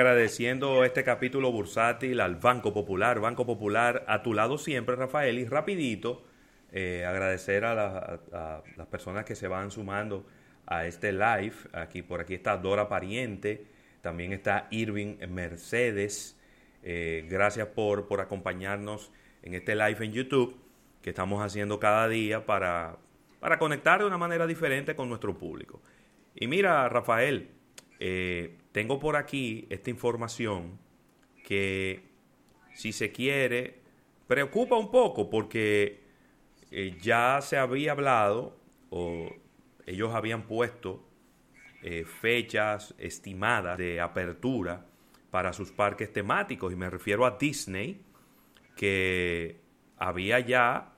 Agradeciendo este capítulo bursátil al Banco Popular, Banco Popular a tu lado siempre, Rafael, y rapidito eh, agradecer a, la- a- a las personas que se van sumando a este live. Aquí por aquí está Dora Pariente, también está Irving Mercedes. Eh, gracias por, por acompañarnos en este live en YouTube que estamos haciendo cada día para, para conectar de una manera diferente con nuestro público. Y mira, Rafael, eh, tengo por aquí esta información que, si se quiere, preocupa un poco porque eh, ya se había hablado o ellos habían puesto eh, fechas estimadas de apertura para sus parques temáticos y me refiero a Disney que había ya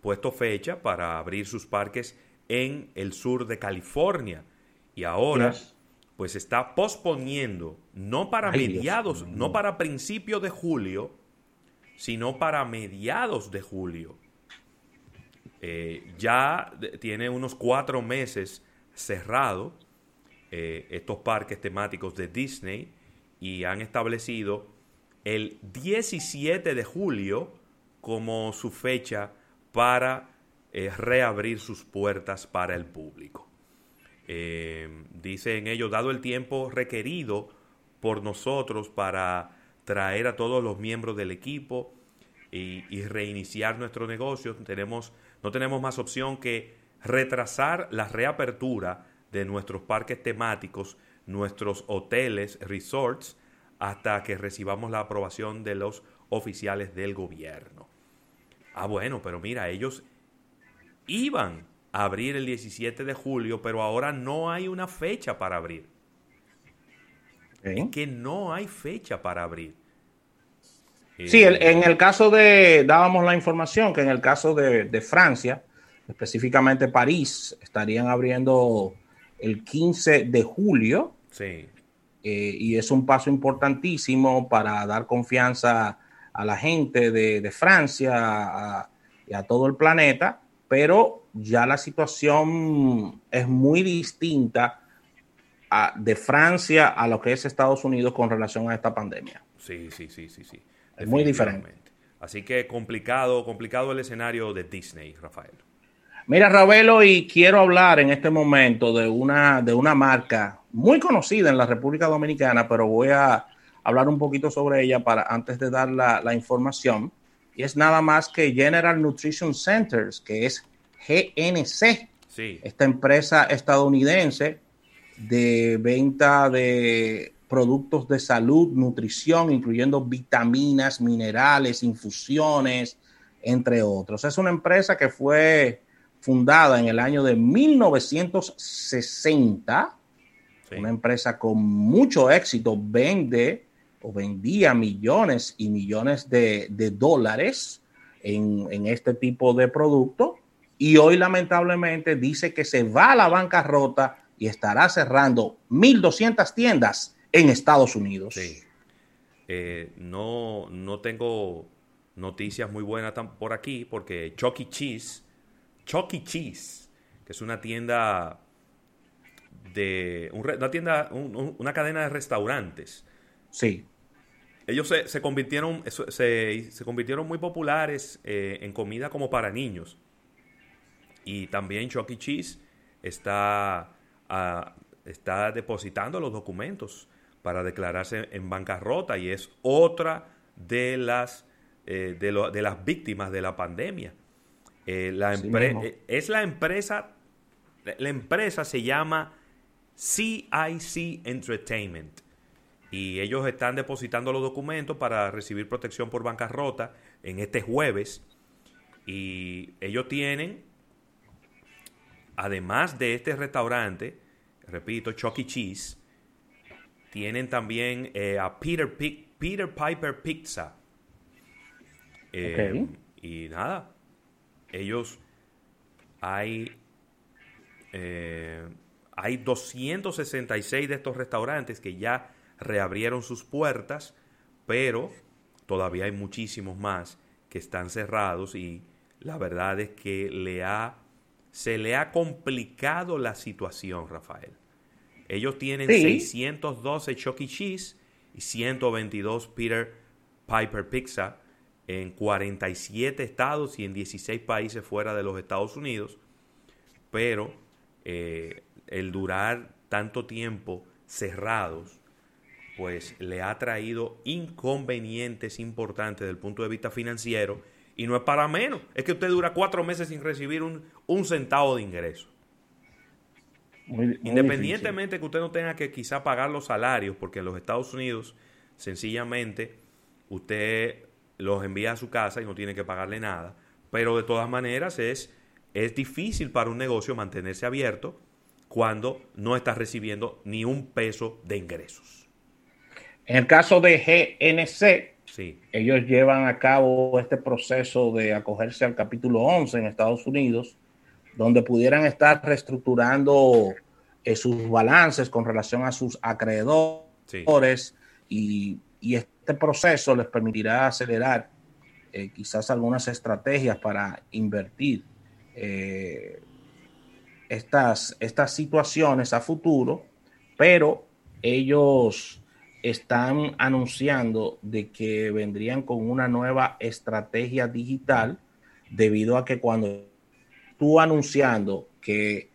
puesto fecha para abrir sus parques en el sur de California y ahora. Pues está posponiendo no para Ay, mediados, no para principios de julio, sino para mediados de julio. Eh, ya tiene unos cuatro meses cerrado eh, estos parques temáticos de Disney y han establecido el 17 de julio como su fecha para eh, reabrir sus puertas para el público. Eh, dicen ellos, dado el tiempo requerido por nosotros para traer a todos los miembros del equipo y, reiniciar nuestro negocio, tenemos, no tenemos más opción que retrasar la reapertura de nuestros parques temáticos, nuestros hoteles, resorts, hasta que recibamos la aprobación de los oficiales del gobierno. Ah, bueno, pero mira, ellos iban abrir el 17 de julio, pero ahora no hay una fecha para abrir. Ok. Que no hay fecha para abrir. Sí, Eh, el- en el caso de, dábamos la información que en el caso de, de Francia, específicamente París, estarían abriendo el 15 de julio Sí, eh, y es un paso importantísimo para dar confianza a la gente de, de Francia a- y a todo el planeta, pero ya la situación es muy distinta a- de Francia a lo que es Estados Unidos con relación a esta pandemia. sí, sí, sí, sí, sí. Es muy Definitivamente. Así que complicado, complicado el escenario de Disney, Rafael. Mira, Ravelo, y quiero hablar en este momento de una, de una marca muy conocida en la República Dominicana, pero voy a hablar un poquito sobre ella para antes de dar la, la información. Y es nada más que General Nutrition Centers, que es GNC, Sí, esta empresa estadounidense de venta de productos de salud, nutrición, incluyendo vitaminas, minerales, infusiones, entre otros. Es una empresa que fue fundada en el año de 1960, sí. una empresa con mucho éxito, vende o vendía millones y millones de, de dólares en, en este tipo de producto y hoy lamentablemente dice que se va a la bancarrota y estará cerrando 1.200 tiendas en Estados Unidos. Sí. Eh, no, no tengo noticias muy buenas por aquí porque Chuck E. Cheese, Chuck E. Cheese, que es una tienda de una tienda, un- un- una cadena de restaurantes. Sí, Ellos se, se convirtieron, se convirtieron muy populares eh, en comida como para niños. Y también Chuck E. Cheese está, ah, está depositando los documentos para declararse en bancarrota y es otra de las, eh, de, lo- de las víctimas de la pandemia. Eh, la eh, es la empresa, la empresa se llama CIC Entertainment y ellos están depositando los documentos para recibir protección por bancarrota en este jueves y ellos tienen además de este restaurante repito Chuck E. Cheese tienen también eh, a Peter, Pi- Peter Piper Pizza Eh, y nada, ellos hay, eh, hay 266 de estos restaurantes que ya reabrieron sus puertas, pero todavía hay muchísimos más que están cerrados y la verdad es que le ha, se le ha complicado la situación, Rafael. Ellos tienen 612 Chuck E. Cheese y 122 Peter Piper Pizza en 47 estados y en 16 países fuera de los Estados Unidos, pero eh, el durar tanto tiempo cerrados, pues le ha traído inconvenientes importantes desde el punto de vista financiero y no es para menos, es que usted dura cuatro meses sin recibir un, un centavo de ingreso. Independientemente que usted no tenga que quizá pagar los salarios, porque en los Estados Unidos sencillamente usted los envía a su casa y no tiene que pagarle nada, pero de todas maneras es, es difícil para un negocio mantenerse abierto cuando no está recibiendo ni un peso de ingresos. En el caso de GNC, sí. ellos llevan a cabo este proceso de acogerse al capítulo 11 en Estados Unidos donde pudieran estar reestructurando eh, sus balances con relación a sus acreedores y, este proceso les permitirá acelerar eh, quizás algunas estrategias para invertir eh, estas, estas situaciones a futuro, pero ellos están anunciando de que vendrían con una nueva estrategia digital debido a que cuando tú anunciando que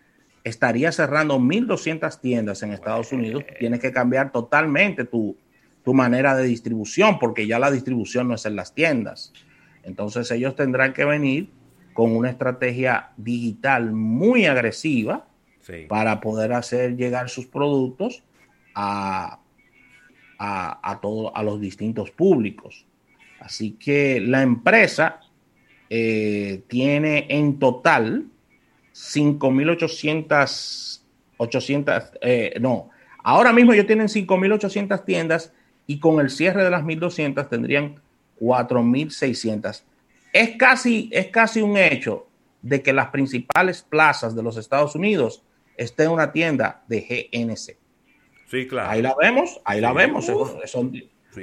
estaría cerrando 1.200 tiendas en Estados Unidos, tienes que cambiar totalmente tu, manera de distribución, porque ya la distribución no es en las tiendas. Entonces ellos tendrán que venir con una estrategia digital muy agresiva para poder hacer llegar sus productos a, a, a los distintos públicos. Así que la empresa eh, tiene en total 5.800, 800, eh, no, ahora mismo ellos tienen 5.800 tiendas y con el cierre de las 1.200 tendrían 4.600. Es casi, es casi un hecho de que las principales plazas de los Estados Unidos estén en una tienda de GNC. Sí, claro. Ahí la vemos, ahí la vemos. Son,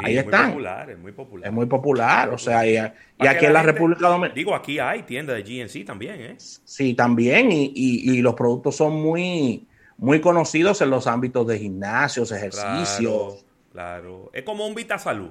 Ahí están. Muy popular, es muy popular. Es muy popular, o sea, y, aquí en la República Dominicana. Digo, aquí hay tiendas de GNC también, ¿eh? Sí, también, y, los productos son muy, muy conocidos en los ámbitos de gimnasios, ejercicios. Claro, es como un Vita Salud.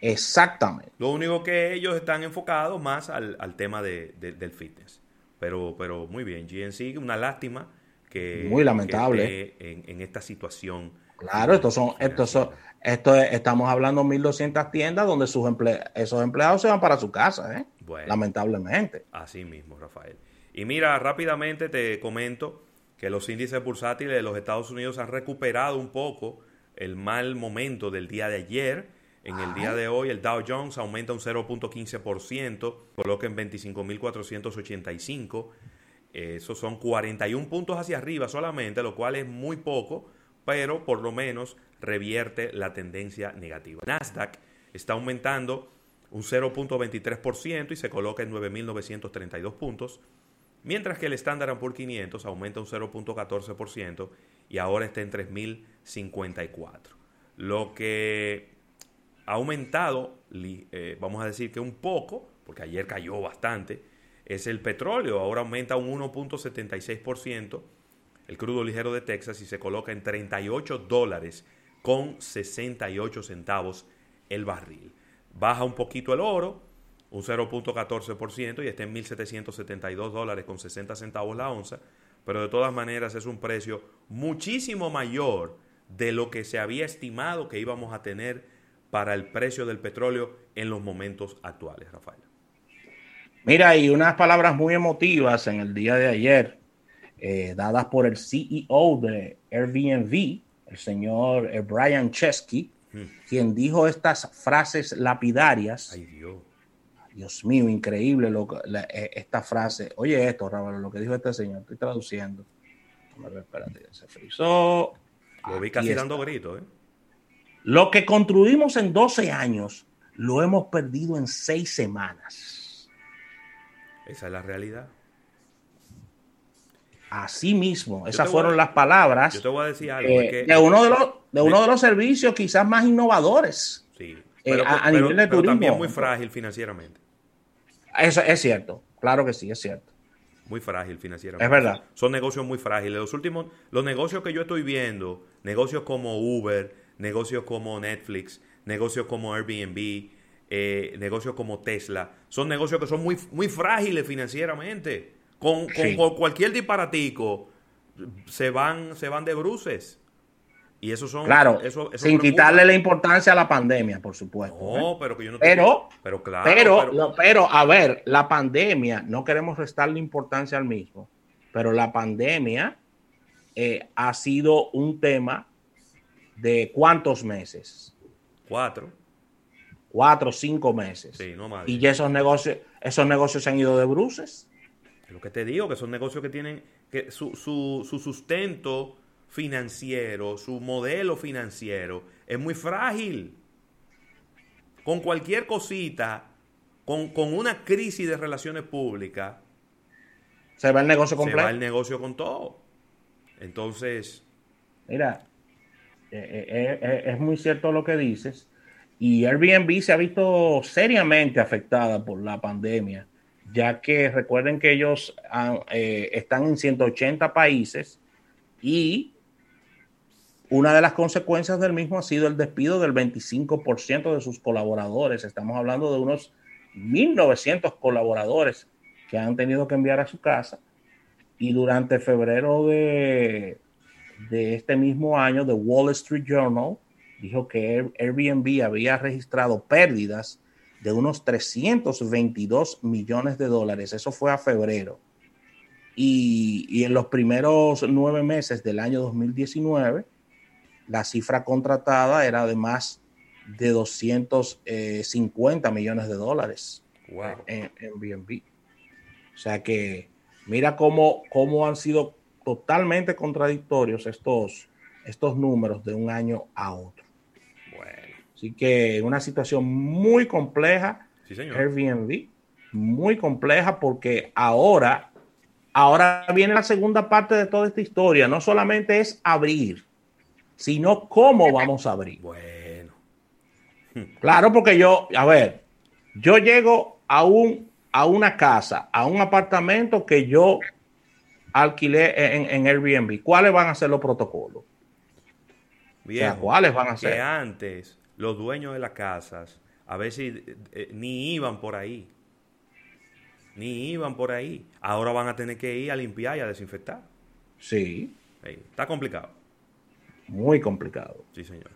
Exactamente. Lo único que ellos están enfocados más al, tema de, del fitness. Pero, pero muy bien, GNC, una lástima que. Muy lamentable. en, en esta situación. Claro, estos son, estos son, esto estamos hablando de 1.200 tiendas donde sus esos empleados se van para su casa, ¿eh? lamentablemente. Así mismo, Rafael. Y mira, rápidamente te comento que los índices bursátiles de los Estados Unidos han recuperado un poco el mal momento del día de ayer. En el día de hoy el Dow Jones aumenta un 0.15%, coloca en 25.485. Esos son 41 puntos hacia arriba solamente, lo cual es muy poco, pero por lo menos revierte la tendencia negativa. Nasdaq está aumentando un 0.23% y se coloca en 9.932 puntos, mientras que el Standard Poor's 500 aumenta un 0.14% y ahora está en 3.054. Lo que ha aumentado, eh, vamos a decir que un poco, porque ayer cayó bastante, es el petróleo, ahora aumenta un 1.76%, el crudo ligero de Texas y se coloca en 38 dólares con 68 centavos el barril. Baja un poquito el oro, un 0.14% y está en 1.772 dólares con 60 centavos la onza, pero de todas maneras es un precio muchísimo mayor de lo que se había estimado que íbamos a tener para el precio del petróleo en los momentos actuales, Rafael. Mira, y unas palabras muy emotivas en el día de ayer, eh, dadas por el CEO de Airbnb, el señor eh, Brian Chesky, hmm. quien dijo estas frases lapidarias. Ay, Dios. Dios mío, increíble lo, eh, esta frase. Oye, esto, Raúl, lo que dijo este señor, estoy traduciendo. Espérate, se frizó. Lo vi casi dando gritos, ¿eh? Lo que construimos en 12 años lo hemos perdido en 6 semanas. Esa es la realidad. Así mismo, esas fueron las palabras. Yo te voy a decir algo. Eh, de uno de los, de uno de los servicios quizás más innovadores. Sí. Eh, pero, a, nivel de turismo. también muy frágil financieramente. Eso es cierto, claro que sí, es cierto. Muy frágil financieramente. Es verdad. Son negocios muy frágiles. Los últimos, los negocios que yo estoy viendo, negocios como Uber, negocios como Netflix, negocios como Airbnb, eh, negocios como Tesla, son negocios que son muy, muy frágiles financieramente. Con, cualquier disparatico se van, se van de bruces. Y eso son. Claro, sin quitarle la importancia a la pandemia, por supuesto. No, ¿eh? pero que yo no pero, pero, claro. Pero, pero, a ver, la pandemia, no queremos restarle importancia al mismo, pero la pandemia eh, ha sido un tema de cuántos meses? Cuatro. Cuatro, cinco meses. Sí, no más. Y ya esos negocios, esos negocios se han ido de bruces. Lo que te digo, que son negocios que tienen que su, su, su sustento financiero, su modelo financiero es muy frágil. Con cualquier cosita, con, una crisis de relaciones públicas, se va el negocio completo. Se va el negocio con todo. Entonces. Mira, eh, eh, eh, es muy cierto lo que dices. Y Airbnb se ha visto seriamente afectada por la pandemia ya que recuerden que ellos eh, están en 180 países y una de las consecuencias del mismo ha sido el despido del 25% de sus colaboradores. Estamos hablando de unos 1.900 colaboradores que han tenido que enviar a su casa. Y durante febrero de, de este mismo año, The Wall Street Journal dijo que Airbnb había registrado pérdidas de unos 322 millones de dólares. Eso fue a febrero. Y, en los primeros nueve meses del año 2019, la cifra contratada era de más de 250 millones de dólares en, BNB. O sea que mira cómo, cómo han sido totalmente contradictorios estos, estos números de un año a otro. Así que una situación muy compleja, Airbnb, muy compleja porque ahora, ahora viene la segunda parte de toda esta historia. No solamente es abrir, sino cómo vamos a abrir. Bueno. Claro, porque yo, a ver, yo llego a un a una casa, a un apartamento que yo alquilé en, en Airbnb. ¿Cuáles van a ser los protocolos? Bien. ¿Cuáles van a ser? Que antes los dueños de las casas a veces eh, eh, ni iban por ahí. Ni iban por ahí. Ahora van a tener que ir a limpiar y a desinfectar. Sí. está complicado. Muy complicado. Sí, señor.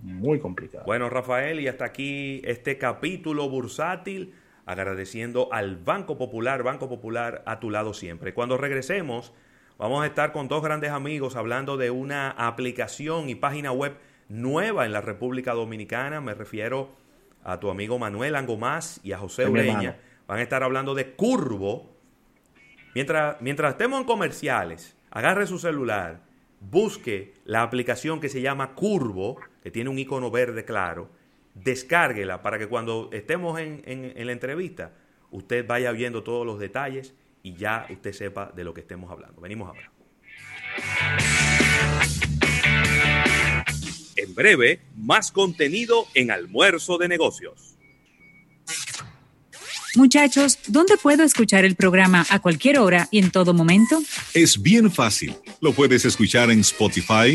Muy complicado. Bueno, Rafael, y hasta aquí este capítulo bursátil, agradeciendo al Banco Popular, Banco Popular a tu lado siempre. Cuando regresemos, vamos a estar con dos grandes amigos hablando de una aplicación y página web nueva en la República Dominicana. Me refiero a tu amigo Manuel Angomás y a José Ureña. Van a estar hablando de Curvo. Mientras, mientras estemos en comerciales, agarre su celular, busque la aplicación que se llama Curvo, que tiene un icono verde claro, descárguela para que cuando estemos en, en la entrevista, usted vaya viendo todos los detalles y ya usted sepa de lo que estemos hablando. Venimos ahora. En breve, más contenido en Almuerzo de Negocios. Muchachos, ¿dónde puedo escuchar el programa a cualquier hora y en todo momento? Es bien fácil. Lo puedes escuchar en Spotify